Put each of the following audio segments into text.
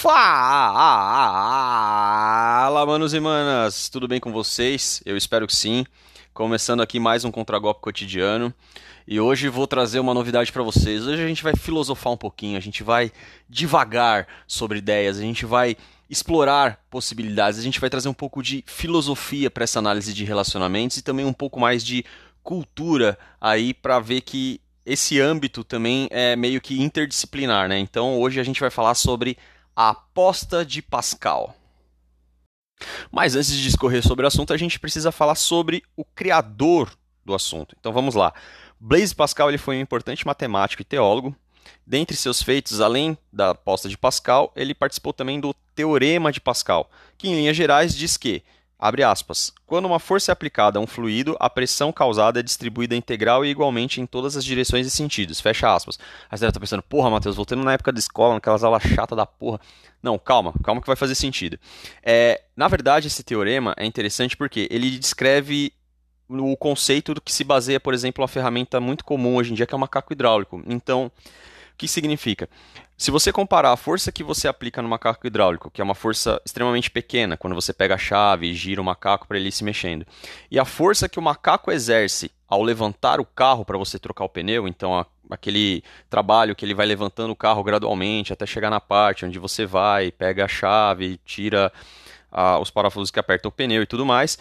Fala, manos e manas! Tudo bem com vocês? Eu espero que sim. Começando aqui mais um Contragolpe Cotidiano. E hoje vou trazer uma novidade para vocês. Hoje a gente vai filosofar um pouquinho, a gente vai devagar sobre ideias, a gente vai explorar possibilidades, a gente vai trazer um pouco de filosofia para essa análise de relacionamentos e também um pouco mais de cultura aí para ver que esse âmbito também é meio que interdisciplinar, né? Então hoje a gente vai falar sobre a aposta de Pascal. Mas antes de discorrer sobre o assunto, a gente precisa falar sobre o criador do assunto. Então vamos lá. Blaise Pascal ele foi um importante matemático e teólogo. Dentre seus feitos, além da aposta de Pascal, ele participou também do Teorema de Pascal, que em linhas gerais diz que Abre aspas. Quando uma força é aplicada a um fluido, a pressão causada é distribuída integral e igualmente em todas as direções e sentidos. Fecha aspas. Aí você deve estar pensando, porra, Matheus, voltando na época da escola, naquelas aulas chatas da porra. Não, calma, calma que vai fazer sentido. É, na verdade, esse teorema é interessante porque ele descreve o conceito do que se baseia, por exemplo, uma ferramenta muito comum hoje em dia, que é o macaco hidráulico. Então, o que significa? Se você comparar a força que você aplica no macaco hidráulico, que é uma força extremamente pequena, quando você pega a chave e gira o macaco para ele ir se mexendo, e a força que o macaco exerce ao levantar o carro para você trocar o pneu, então a, aquele trabalho que ele vai levantando o carro gradualmente até chegar na parte onde você vai, pega a chave, tira a, os parafusos que apertam o pneu e tudo mais,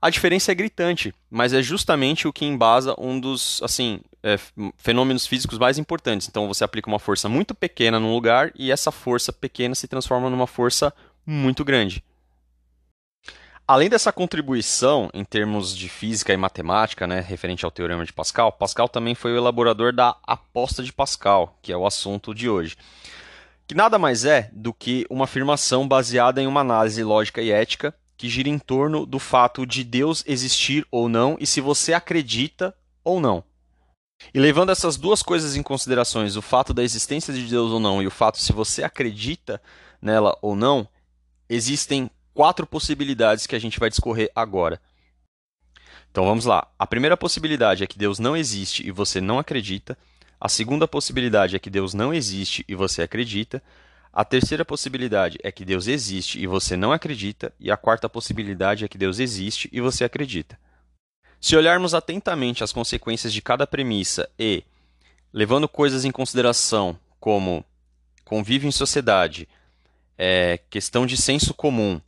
a diferença é gritante, mas é justamente o que embasa um dos assim é, fenômenos físicos mais importantes. Então você aplica uma força muito pequena num lugar e essa força pequena se transforma numa força muito grande. Além dessa contribuição em termos de física e matemática, né, referente ao teorema de Pascal, Pascal também foi o elaborador da aposta de Pascal, que é o assunto de hoje. Que nada mais é do que uma afirmação baseada em uma análise lógica e ética que gira em torno do fato de Deus existir ou não e se você acredita ou não. E levando essas duas coisas em considerações, o fato da existência de Deus ou não e o fato se você acredita nela ou não, existem quatro possibilidades que a gente vai discorrer agora. Então vamos lá. A primeira possibilidade é que Deus não existe e você não acredita. A segunda possibilidade é que Deus não existe e você acredita. A terceira possibilidade é que Deus existe e você não acredita, e a quarta possibilidade é que Deus existe e você acredita. Se olharmos atentamente as consequências de cada premissa e, levando coisas em consideração como convívio em sociedade, é, questão de senso comum,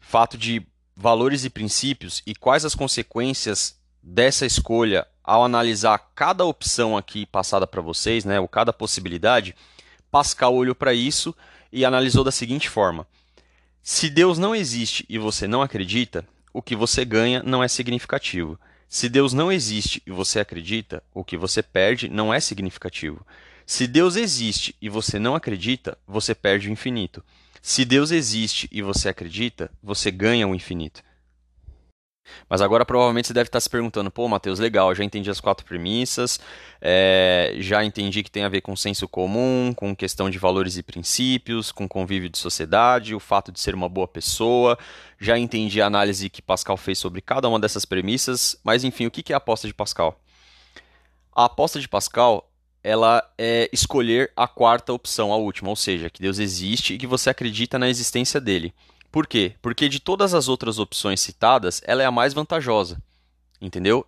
fato de valores e princípios e quais as consequências dessa escolha ao analisar cada opção aqui passada para vocês, né, ou cada possibilidade, Pascal olhou para isso e analisou da seguinte forma: se Deus não existe e você não acredita, o que você ganha não é significativo. Se Deus não existe e você acredita, o que você perde não é significativo. Se Deus existe e você não acredita, você perde o infinito. Se Deus existe e você acredita, você ganha o infinito. Mas agora provavelmente você deve estar se perguntando: pô, Matheus, legal, já entendi as quatro premissas, é, já entendi que tem a ver com senso comum, com questão de valores e princípios, com convívio de sociedade, o fato de ser uma boa pessoa, já entendi a análise que Pascal fez sobre cada uma dessas premissas, mas enfim, o que é a aposta de Pascal? A aposta de Pascal ela é escolher a quarta opção, a última, ou seja, que Deus existe e que você acredita na existência dele. Por quê? Porque de todas as outras opções citadas, ela é a mais vantajosa. Entendeu?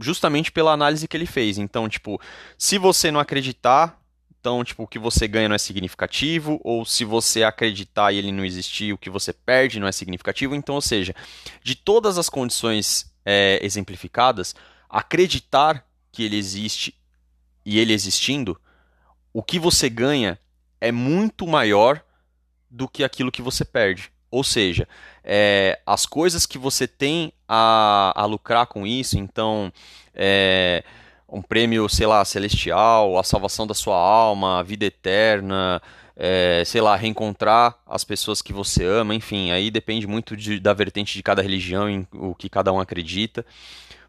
Justamente pela análise que ele fez. Então, tipo, se você não acreditar, então, tipo, o que você ganha não é significativo, ou se você acreditar e ele não existir, o que você perde não é significativo. Então, ou seja, de todas as condições é, exemplificadas, acreditar que ele existe e ele existindo, o que você ganha é muito maior do que aquilo que você perde. Ou seja, é, as coisas que você tem a, a lucrar com isso, então é, um prêmio, sei lá, celestial, a salvação da sua alma, a vida eterna, é, sei lá, reencontrar as pessoas que você ama, enfim, aí depende muito de, da vertente de cada religião, em o que cada um acredita.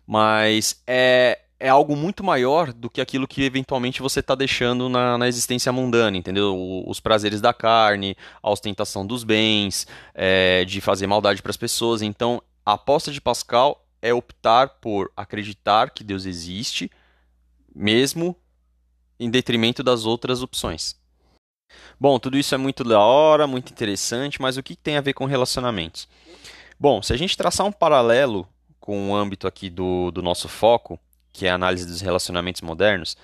Mas é, é algo muito maior do que aquilo que eventualmente você está deixando na, na, existência mundana, entendeu? Os prazeres da carne, a ostentação dos bens, é, de fazer maldade para as pessoas. Então, a aposta de Pascal é optar por acreditar que Deus existe, mesmo em detrimento das outras opções. Bom, tudo isso é muito da hora, muito interessante, mas o que tem a ver com relacionamentos? Bom, se a gente traçar um paralelo com o âmbito aqui do, do nosso foco, que é a análise dos relacionamentos modernos,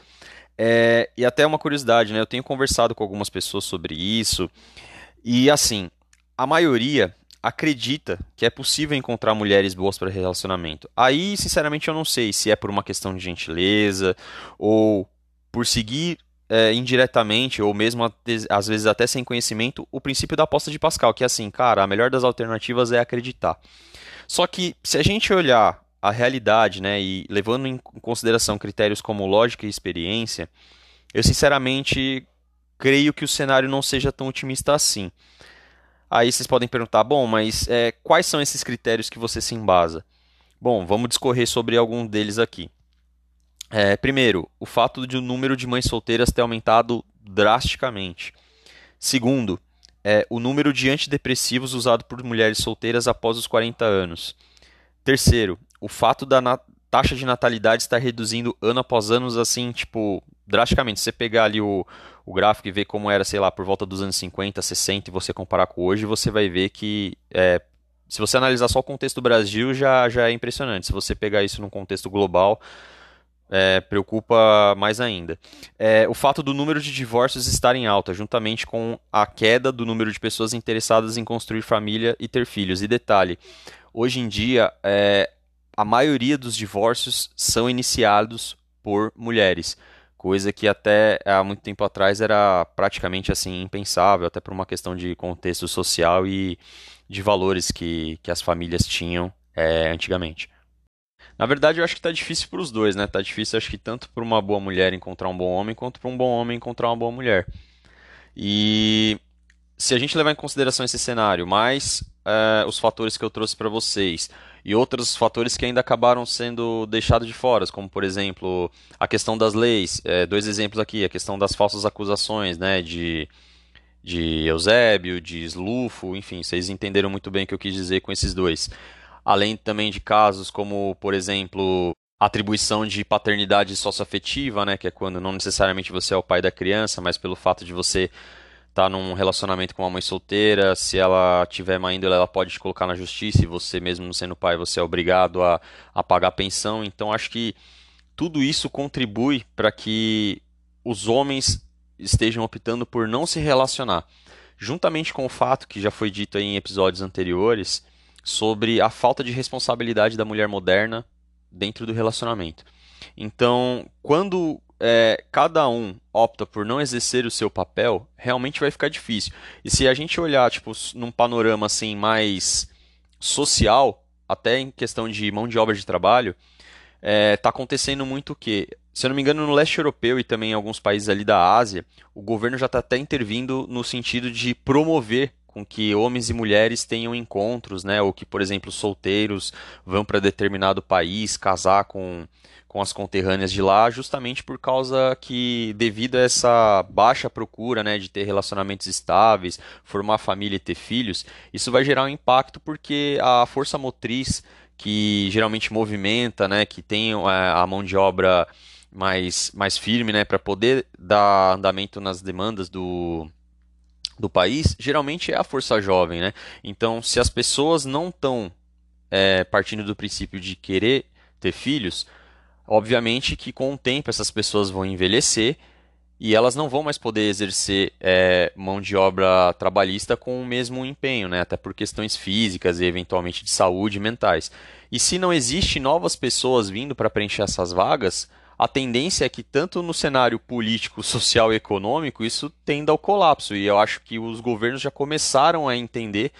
é, e até uma curiosidade, né? Eu tenho conversado com algumas pessoas sobre isso, e assim, a maioria acredita que é possível encontrar mulheres boas para relacionamento. Aí, sinceramente, eu não sei se é por uma questão de gentileza ou por seguir é, indiretamente ou mesmo às vezes até sem conhecimento o princípio da aposta de Pascal, que é assim, cara, a melhor das alternativas é acreditar. Só que se a gente olhar a realidade, né, e levando em consideração critérios como lógica e experiência, eu sinceramente creio que o cenário não seja tão otimista assim. Aí vocês podem perguntar, bom, mas é, quais são esses critérios que você se embasa? Bom, vamos discorrer sobre algum deles aqui. É, primeiro, o fato de o número de mães solteiras ter aumentado drasticamente. Segundo, é, o número de antidepressivos usado por mulheres solteiras após os 40 anos. Terceiro, o fato da taxa de natalidade estar reduzindo ano após ano, assim, tipo, drasticamente. Se você pegar ali o, o gráfico e ver como era, sei lá, por volta dos anos 50, 60 e você comparar com hoje, você vai ver que é, se você analisar só o contexto do Brasil, já, já é impressionante. Se você pegar isso num contexto global, é, preocupa mais ainda. É, o fato do número de divórcios estar em alta, juntamente com a queda do número de pessoas interessadas em construir família e ter filhos. E detalhe, hoje em dia, é, a maioria dos divórcios são iniciados por mulheres, coisa que até há muito tempo atrás era praticamente assim impensável, até por uma questão de contexto social e de valores que, que as famílias tinham é, antigamente. Na verdade, eu acho que tá difícil para os dois, né? Tá difícil, acho que tanto para uma boa mulher encontrar um bom homem, quanto para um bom homem encontrar uma boa mulher. E se a gente levar em consideração esse cenário, mais é, os fatores que eu trouxe para vocês e outros fatores que ainda acabaram sendo deixados de fora, como por exemplo a questão das leis. É, dois exemplos aqui: a questão das falsas acusações, né? De de Eusébio, de Slufo, enfim, vocês entenderam muito bem o que eu quis dizer com esses dois além também de casos como, por exemplo, atribuição de paternidade socioafetiva, né, que é quando não necessariamente você é o pai da criança, mas pelo fato de você tá num relacionamento com uma mãe solteira, se ela tiver má índole, ela pode te colocar na justiça e você mesmo sendo pai, você é obrigado a, a pagar pensão. Então acho que tudo isso contribui para que os homens estejam optando por não se relacionar. Juntamente com o fato que já foi dito em episódios anteriores, sobre a falta de responsabilidade da mulher moderna dentro do relacionamento. Então, quando é, cada um opta por não exercer o seu papel, realmente vai ficar difícil. E se a gente olhar tipo, num panorama assim mais social, até em questão de mão de obra de trabalho, está é, tá acontecendo muito o que, se eu não me engano, no leste europeu e também em alguns países ali da Ásia, o governo já está até intervindo no sentido de promover com que homens e mulheres tenham encontros, né? Ou que, por exemplo, solteiros vão para determinado país casar com, com as conterrâneas de lá, justamente por causa que, devido a essa baixa procura, né, de ter relacionamentos estáveis, formar família e ter filhos, isso vai gerar um impacto porque a força motriz que geralmente movimenta, né, que tem é, a mão de obra mais, mais firme, né, para poder dar andamento nas demandas do do país, geralmente é a força jovem, né? Então, se as pessoas não estão é, partindo do princípio de querer ter filhos, obviamente que com o tempo essas pessoas vão envelhecer e elas não vão mais poder exercer é, mão de obra trabalhista com o mesmo empenho, né? até por questões físicas e eventualmente de saúde e mentais. E se não existe novas pessoas vindo para preencher essas vagas, a tendência é que tanto no cenário político, social e econômico isso tenda ao colapso. E eu acho que os governos já começaram a entender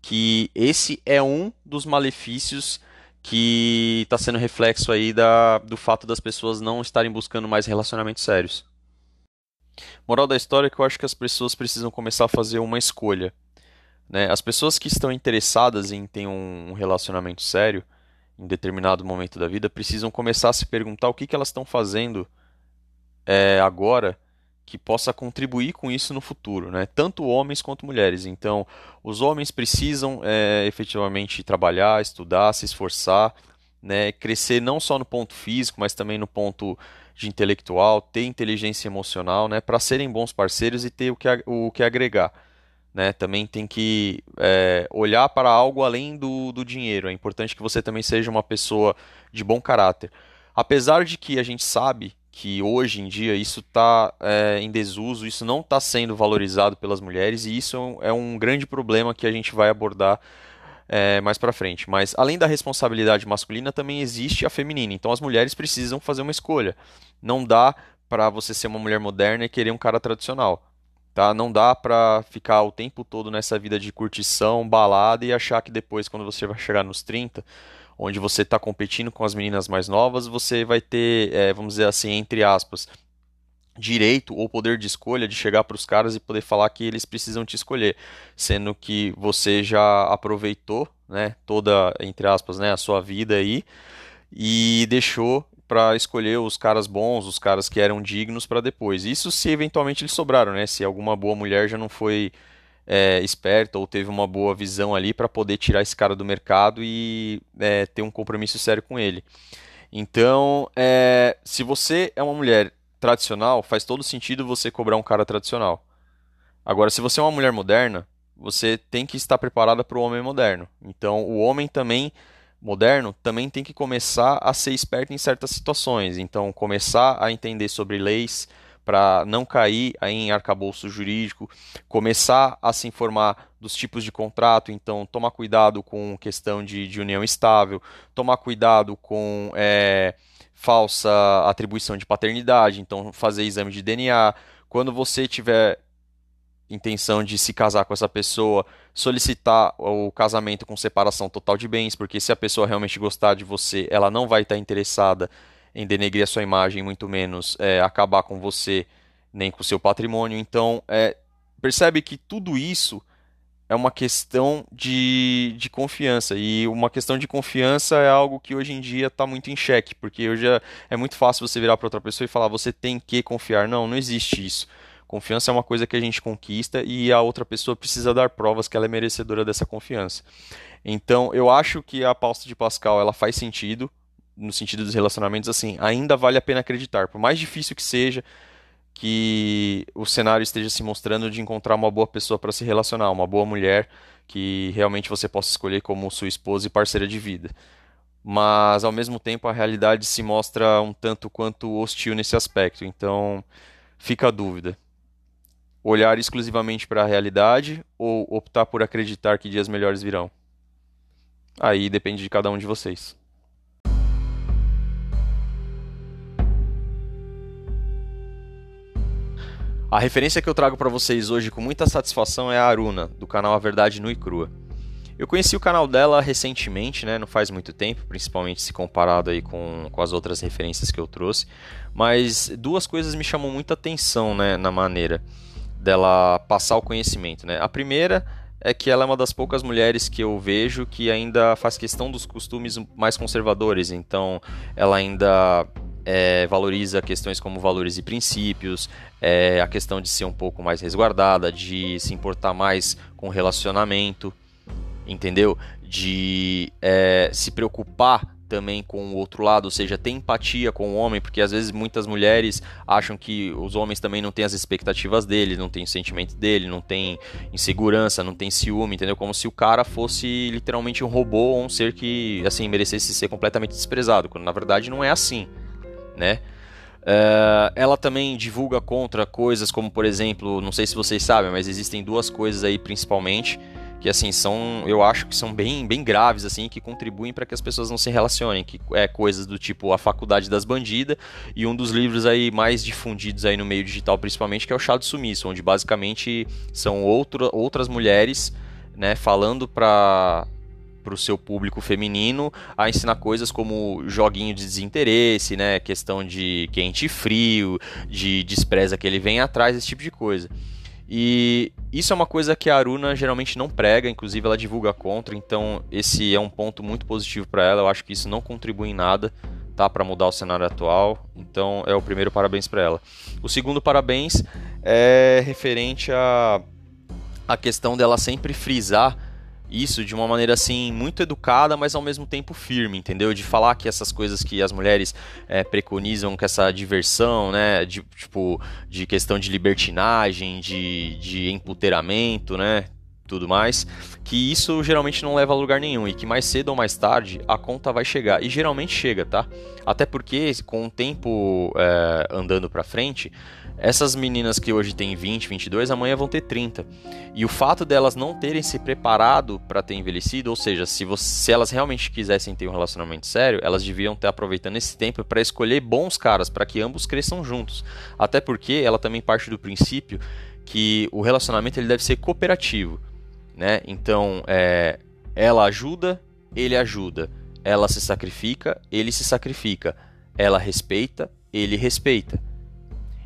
que esse é um dos malefícios que está sendo reflexo aí da, do fato das pessoas não estarem buscando mais relacionamentos sérios. Moral da história é que eu acho que as pessoas precisam começar a fazer uma escolha. Né? As pessoas que estão interessadas em ter um relacionamento sério, em determinado momento da vida precisam começar a se perguntar o que, que elas estão fazendo é, agora que possa contribuir com isso no futuro, né? tanto homens quanto mulheres. Então, os homens precisam é, efetivamente trabalhar, estudar, se esforçar né, crescer não só no ponto físico, mas também no ponto de intelectual, ter inteligência emocional, né, para serem bons parceiros e ter o que, o que agregar. Né, também tem que é, olhar para algo além do, do dinheiro. É importante que você também seja uma pessoa de bom caráter. Apesar de que a gente sabe que hoje em dia isso está é, em desuso, isso não está sendo valorizado pelas mulheres e isso é um é grande problema que a gente vai abordar é, mais para frente. Mas além da responsabilidade masculina, também existe a feminina. Então as mulheres precisam fazer uma escolha. Não dá para você ser uma mulher moderna e querer um cara tradicional. Tá? Não dá para ficar o tempo todo nessa vida de curtição, balada e achar que depois, quando você vai chegar nos 30, onde você está competindo com as meninas mais novas, você vai ter, é, vamos dizer assim, entre aspas, direito ou poder de escolha de chegar para os caras e poder falar que eles precisam te escolher, sendo que você já aproveitou, né, toda entre aspas, né, a sua vida aí e deixou para escolher os caras bons, os caras que eram dignos para depois. Isso se eventualmente eles sobraram, né? Se alguma boa mulher já não foi é, esperta ou teve uma boa visão ali para poder tirar esse cara do mercado e é, ter um compromisso sério com ele. Então, é, se você é uma mulher tradicional, faz todo sentido você cobrar um cara tradicional. Agora, se você é uma mulher moderna, você tem que estar preparada para o homem moderno. Então, o homem também moderno também tem que começar a ser esperto em certas situações. Então, começar a entender sobre leis para não cair em arcabouço jurídico, começar a se informar dos tipos de contrato. Então, tomar cuidado com questão de, de união estável, tomar cuidado com é, falsa atribuição de paternidade, então fazer exame de DNA. Quando você tiver intenção de se casar com essa pessoa, solicitar o casamento com separação total de bens, porque se a pessoa realmente gostar de você, ela não vai estar interessada em denegrir a sua imagem, muito menos é, acabar com você, nem com o seu patrimônio. Então, é, percebe que tudo isso é uma questão de, de confiança. E uma questão de confiança é algo que hoje em dia está muito em xeque, porque hoje é, é muito fácil você virar para outra pessoa e falar você tem que confiar. Não, não existe isso. Confiança é uma coisa que a gente conquista e a outra pessoa precisa dar provas que ela é merecedora dessa confiança. Então, eu acho que a pauta de Pascal ela faz sentido no sentido dos relacionamentos assim, ainda vale a pena acreditar, por mais difícil que seja, que o cenário esteja se mostrando de encontrar uma boa pessoa para se relacionar, uma boa mulher que realmente você possa escolher como sua esposa e parceira de vida. Mas ao mesmo tempo a realidade se mostra um tanto quanto hostil nesse aspecto. Então fica a dúvida. Olhar exclusivamente para a realidade ou optar por acreditar que dias melhores virão? Aí depende de cada um de vocês. A referência que eu trago para vocês hoje com muita satisfação é a Aruna, do canal A Verdade Nua e Crua. Eu conheci o canal dela recentemente, né, não faz muito tempo, principalmente se comparado aí com, com as outras referências que eu trouxe, mas duas coisas me chamam muita atenção né, na maneira dela passar o conhecimento. Né? A primeira é que ela é uma das poucas mulheres que eu vejo que ainda faz questão dos costumes mais conservadores, então ela ainda é, valoriza questões como valores e princípios, é, a questão de ser um pouco mais resguardada, de se importar mais com relacionamento, entendeu? De é, se preocupar também com o outro lado, ou seja, ter empatia com o homem, porque às vezes muitas mulheres acham que os homens também não têm as expectativas dele, não têm o sentimento dele, não tem insegurança, não tem ciúme, entendeu? Como se o cara fosse literalmente um robô ou um ser que, assim, merecesse ser completamente desprezado, quando na verdade não é assim né? Uh, ela também divulga contra coisas como, por exemplo, não sei se vocês sabem, mas existem duas coisas aí principalmente que assim são, eu acho que são bem, bem graves assim, que contribuem para que as pessoas não se relacionem, que é coisas do tipo a Faculdade das Bandidas e um dos livros aí mais difundidos aí no meio digital principalmente que é o Chá do Sumiço, onde basicamente são outro, outras mulheres, né, falando para para o seu público feminino a ensinar coisas como joguinho de desinteresse, né? Questão de quente e frio, de despreza que ele vem atrás, esse tipo de coisa. E isso é uma coisa que a Aruna geralmente não prega, inclusive ela divulga contra, então esse é um ponto muito positivo para ela. Eu acho que isso não contribui em nada, tá, para mudar o cenário atual. Então é o primeiro parabéns para ela. O segundo parabéns é referente a a questão dela sempre frisar isso de uma maneira assim muito educada, mas ao mesmo tempo firme, entendeu? De falar que essas coisas que as mulheres é, preconizam, que essa diversão, né, de, tipo, de questão de libertinagem, de, de empoderamento, né, tudo mais, que isso geralmente não leva a lugar nenhum e que mais cedo ou mais tarde a conta vai chegar. E geralmente chega, tá? Até porque com o tempo é, andando para frente, essas meninas que hoje têm 20, 22, amanhã vão ter 30. E o fato delas não terem se preparado para ter envelhecido, ou seja, se, você, se elas realmente quisessem ter um relacionamento sério, elas deviam estar aproveitando esse tempo para escolher bons caras, para que ambos cresçam juntos. Até porque ela também parte do princípio que o relacionamento ele deve ser cooperativo né? Então, é, ela ajuda, ele ajuda. Ela se sacrifica, ele se sacrifica. Ela respeita, ele respeita.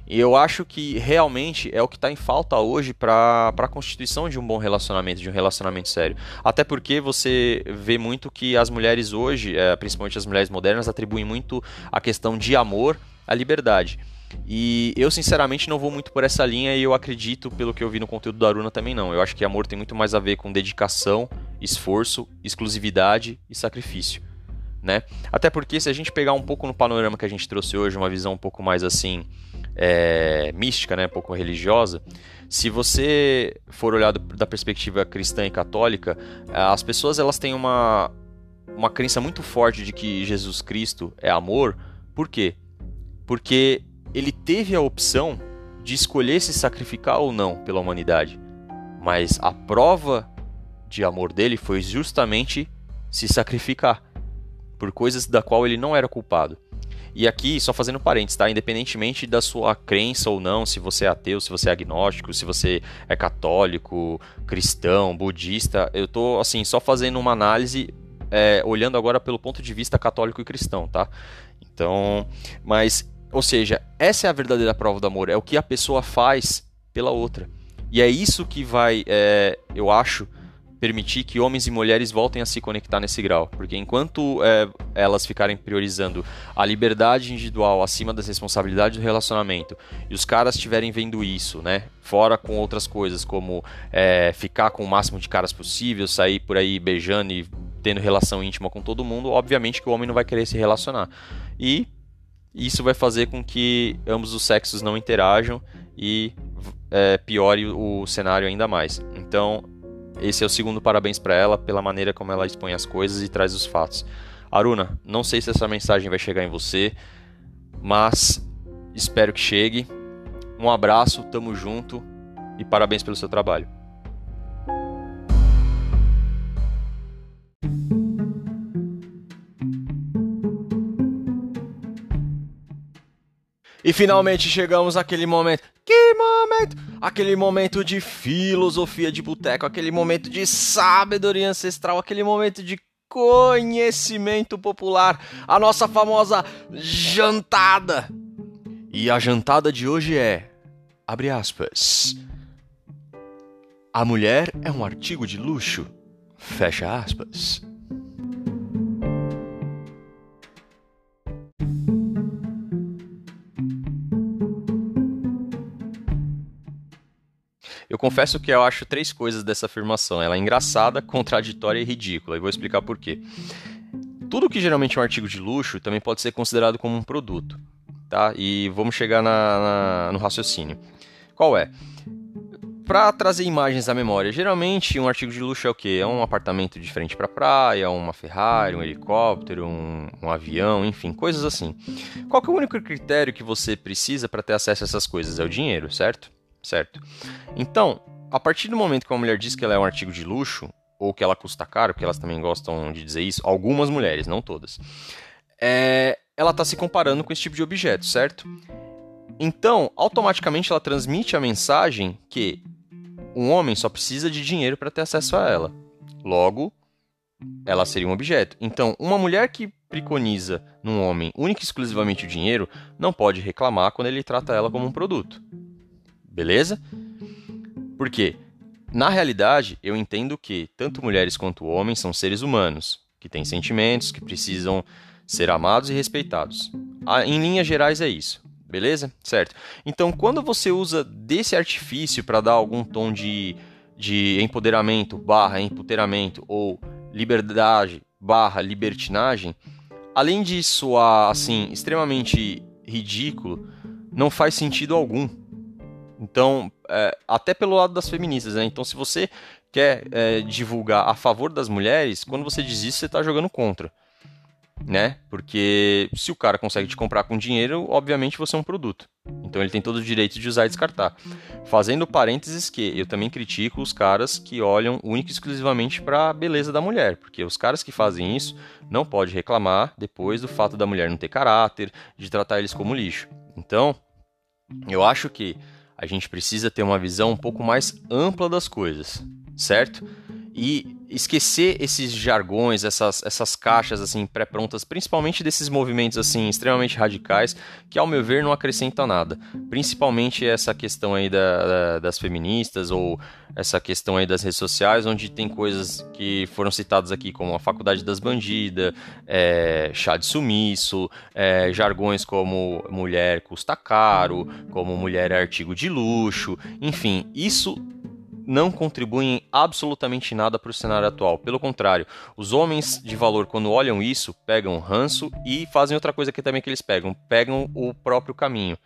E eu acho que realmente é o que está em falta hoje para a constituição de um bom relacionamento, de um relacionamento sério. Até porque você vê muito que as mulheres hoje, é, principalmente as mulheres modernas, atribuem muito a questão de amor à liberdade. E eu, sinceramente, não vou muito por essa linha e eu acredito, pelo que eu vi no conteúdo da Aruna, também não. Eu acho que amor tem muito mais a ver com dedicação, esforço, exclusividade e sacrifício. Né? Até porque, se a gente pegar um pouco no panorama que a gente trouxe hoje, uma visão um pouco mais assim é, mística, né, um pouco religiosa, se você for olhar da perspectiva cristã e católica, as pessoas elas têm uma, uma crença muito forte de que Jesus Cristo é amor. Por quê? Porque ele teve a opção de escolher se sacrificar ou não pela humanidade, mas a prova de amor dele foi justamente se sacrificar por coisas da qual ele não era culpado. E aqui, só fazendo parênteses, tá? Independentemente da sua crença ou não, se você é ateu, se você é agnóstico, se você é católico, cristão, budista, eu tô, assim, só fazendo uma análise, é, olhando agora pelo ponto de vista católico e cristão, tá? Então, mas ou seja, essa é a verdadeira prova do amor, é o que a pessoa faz pela outra. E é isso que vai, é, eu acho, permitir que homens e mulheres voltem a se conectar nesse grau. Porque enquanto é, elas ficarem priorizando a liberdade individual acima das responsabilidades do relacionamento, e os caras estiverem vendo isso, né? Fora com outras coisas, como é, ficar com o máximo de caras possível, sair por aí beijando e tendo relação íntima com todo mundo, obviamente que o homem não vai querer se relacionar. E isso vai fazer com que ambos os sexos não interajam e é, piore o cenário ainda mais. Então, esse é o segundo parabéns para ela pela maneira como ela expõe as coisas e traz os fatos. Aruna, não sei se essa mensagem vai chegar em você, mas espero que chegue. Um abraço, tamo junto e parabéns pelo seu trabalho. E finalmente chegamos àquele momento. Que momento! Aquele momento de filosofia de boteco, aquele momento de sabedoria ancestral, aquele momento de conhecimento popular, a nossa famosa jantada. E a jantada de hoje é, abre aspas, a mulher é um artigo de luxo, fecha aspas. Confesso que eu acho três coisas dessa afirmação. Ela é engraçada, contraditória e ridícula. E vou explicar por quê. Tudo que geralmente é um artigo de luxo também pode ser considerado como um produto. Tá? E vamos chegar na, na, no raciocínio. Qual é? Para trazer imagens à memória, geralmente um artigo de luxo é o quê? É um apartamento de frente para praia, uma Ferrari, um helicóptero, um, um, avião, enfim, coisas assim. Qual é o único critério que você precisa para ter acesso a essas coisas? É o dinheiro, certo? Certo? Então, a partir do momento que uma mulher diz que ela é um artigo de luxo, ou que ela custa caro, porque elas também gostam de dizer isso, algumas mulheres, não todas, é, ela está se comparando com esse tipo de objeto, certo? Então, automaticamente ela transmite a mensagem que um homem só precisa de dinheiro para ter acesso a ela. Logo, ela seria um objeto. Então, uma mulher que preconiza num homem única e exclusivamente o dinheiro não pode reclamar quando ele trata ela como um produto. Beleza? Por quê? Na realidade, eu entendo que tanto mulheres quanto homens são seres humanos, que têm sentimentos, que precisam ser amados e respeitados. Ah, em linhas gerais é isso. Beleza? Certo. Então, quando você usa desse artifício para dar algum tom de de empoderamento barra empoderamento ou liberdade barra libertinagem, além de soar assim extremamente ridículo, não faz sentido algum. Então, é, até pelo lado das feministas, né? Então, se você quer é, divulgar a favor das mulheres, quando você diz isso, você está jogando contra né? Porque se o cara consegue te comprar com dinheiro, obviamente você é um produto. Então ele tem todo o direito de usar e descartar. Fazendo parênteses que eu também critico os caras que olham único e exclusivamente para a beleza da mulher, porque os caras que fazem isso não pode reclamar depois do fato da mulher não ter caráter, de tratar eles como lixo. Então, eu acho que a gente precisa ter uma visão um pouco mais ampla das coisas, certo? E esquecer esses jargões, essas, essas caixas assim pré-prontas, principalmente desses movimentos assim extremamente radicais, que ao meu ver não acrescentam nada. Principalmente essa questão aí da, da, das feministas ou essa questão aí das redes sociais, onde tem coisas que foram citadas aqui como a faculdade das bandidas, é, chá de sumiço, é, jargões como mulher custa caro, como mulher é artigo de luxo, enfim, isso não contribuem absolutamente nada para o cenário atual. Pelo contrário, os homens de valor, quando olham isso, pegam ranço e fazem outra coisa que também que eles pegam, pegam o próprio caminho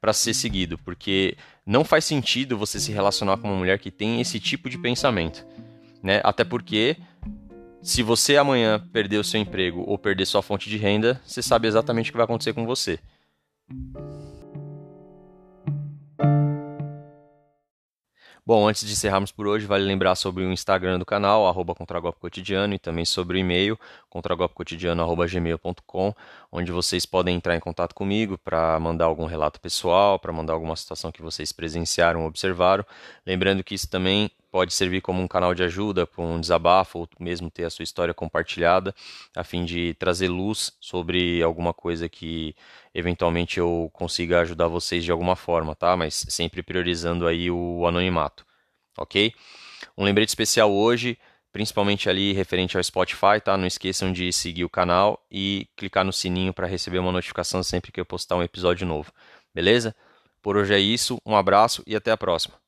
para ser seguido, porque não faz sentido você se relacionar com uma mulher que tem esse tipo de pensamento, né? Até porque se você amanhã perder o seu emprego ou perder sua fonte de renda, você sabe exatamente o que vai acontecer com você. Bom, antes de encerrarmos por hoje, vale lembrar sobre o Instagram do canal, arroba Cotidiano, e também sobre o e-mail, contragolpecotidiano.gmail.com, onde vocês podem entrar em contato comigo para mandar algum relato pessoal, para mandar alguma situação que vocês presenciaram ou observaram. Lembrando que isso também pode servir como um canal de ajuda para um desabafo ou mesmo ter a sua história compartilhada, a fim de trazer luz sobre alguma coisa que eventualmente eu consiga ajudar vocês de alguma forma, tá? Mas sempre priorizando aí o anonimato, ok? Um lembrete especial hoje, principalmente ali referente ao Spotify, tá? Não esqueçam de seguir o canal e clicar no sininho para receber uma notificação sempre que eu postar um episódio novo, beleza? Por hoje é isso, um abraço e até a próxima.